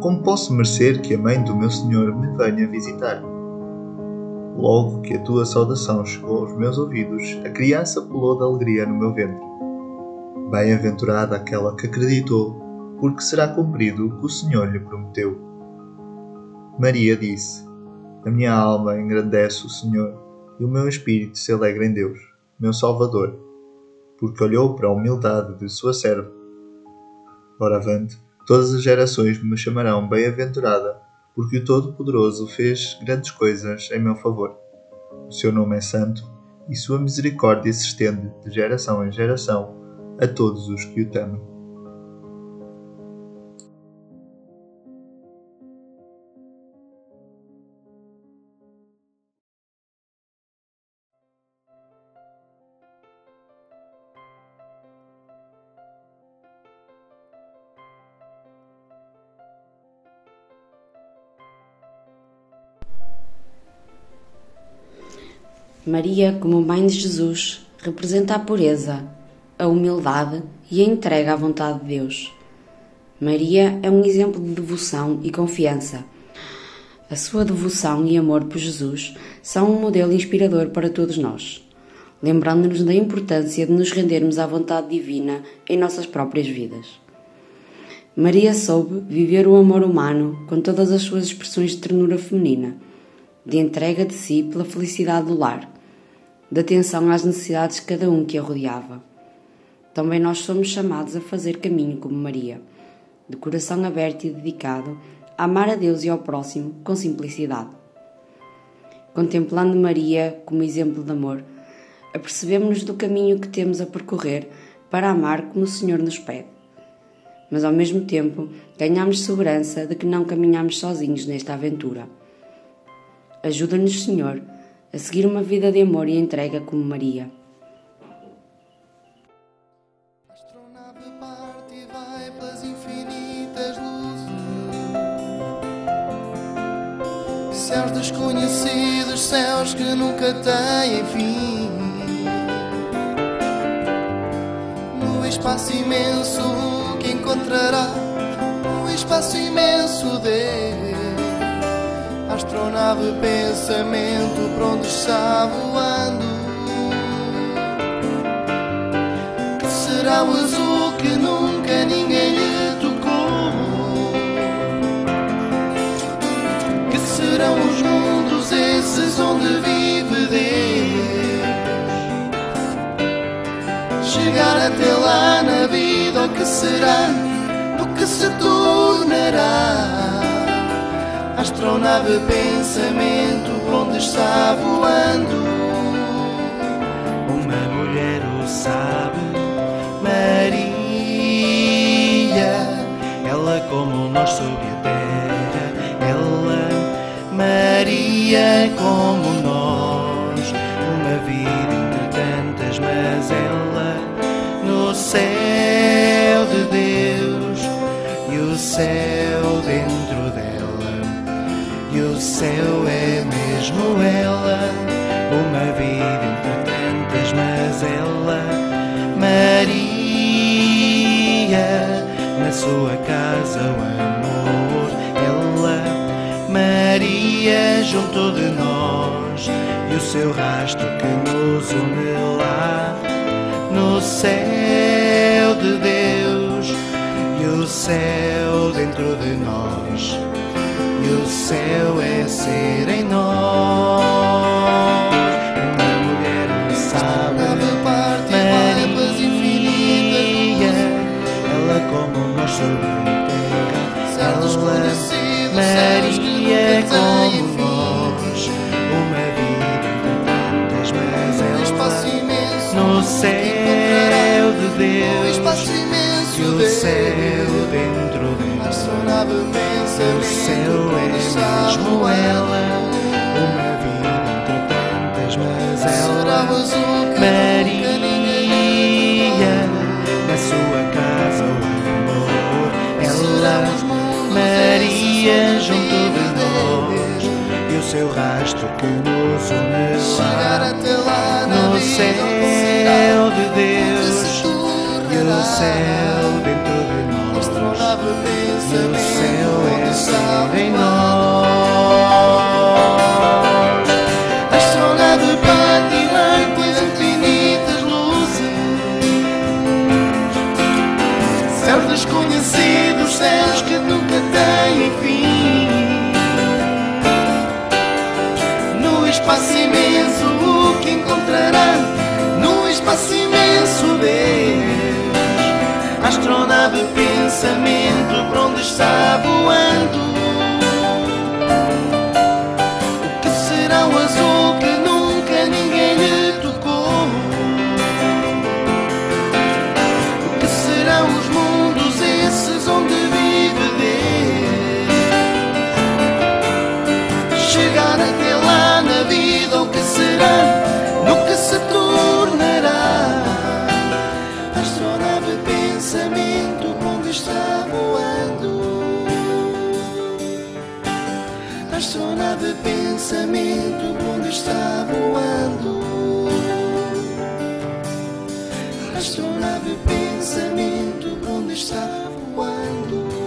Como posso merecer que a mãe do meu Senhor me venha visitar? Logo que a tua saudação chegou aos meus ouvidos, a criança pulou de alegria no meu ventre. Bem-aventurada aquela que acreditou, porque será cumprido o que o Senhor lhe prometeu. Maria disse: A minha alma engrandece o Senhor, e o meu espírito se alegra em Deus, meu Salvador, porque olhou para a humildade de sua serva. Ora avante, Todas as gerações me chamarão bem-aventurada, porque o Todo-Poderoso fez grandes coisas em meu favor. O seu nome é santo, e sua misericórdia se estende de geração em geração a todos os que o temem. Maria, como mãe de Jesus, representa a pureza, a humildade e a entrega à vontade de Deus. Maria é um exemplo de devoção e confiança. A sua devoção e amor por Jesus são um modelo inspirador para todos nós, lembrando-nos da importância de nos rendermos à vontade divina em nossas próprias vidas. Maria soube viver o amor humano com todas as suas expressões de ternura feminina, de entrega de si pela felicidade do lar de atenção às necessidades de cada um que a rodeava. Também nós somos chamados a fazer caminho como Maria, de coração aberto e dedicado a amar a Deus e ao próximo com simplicidade. Contemplando Maria como exemplo de amor, apercebemos-nos do caminho que temos a percorrer para amar como o Senhor nos pede. Mas ao mesmo tempo, ganhamos segurança de que não caminhamos sozinhos nesta aventura. Ajuda-nos, Senhor, a seguir uma vida de amor e entrega como Maria. Céus desconhecidos, céus que nunca têm fim. No espaço imenso que encontrará, no espaço imenso Deus astronave pensamento para onde está voando. Que será o azul que nunca ninguém lhe tocou? Que serão os mundos esses onde vive Deus? Chegar até lá na vida, o que será? O que se tornará? Astronave pensamento onde está voando. Uma mulher o sabe, Maria, ela como nós sobre a terra, ela, Maria como nós, uma vida entre tantas, mas ela no céu de Deus. E o céu céu é mesmo ela, uma vida entre tantas, mas ela, Maria, na sua casa o amor, ela, Maria, junto de nós, e o seu rastro que nos une lá, no céu de Deus, e o céu dentro de nós o céu é ser em nós. Uma mulher sabe, Nave parte e pelas infinitas Maria, ela como nós sobre a terra, Céus desconhecidos, céus que Maria nunca têm como nós, uma vida entre tantas, mas No espaço ela imenso no céu de Deus espaço e imenso o Deus. céu dentro de nós. Astronave mesmo ela, uma vida entre tantas, mas ela, Maria, na sua casa o amor, ela, Maria, junto de nós, e o seu rastro que nos une Chegar até lá no céu de Deus, e o céu dentro de nós. E o céu é está ser em voando. Espaço imenso Deus Astronave pensamento A sonave pensamento onde está voando. a Astronave pensamento onde está voando. a Astronave pensamento onde está voando.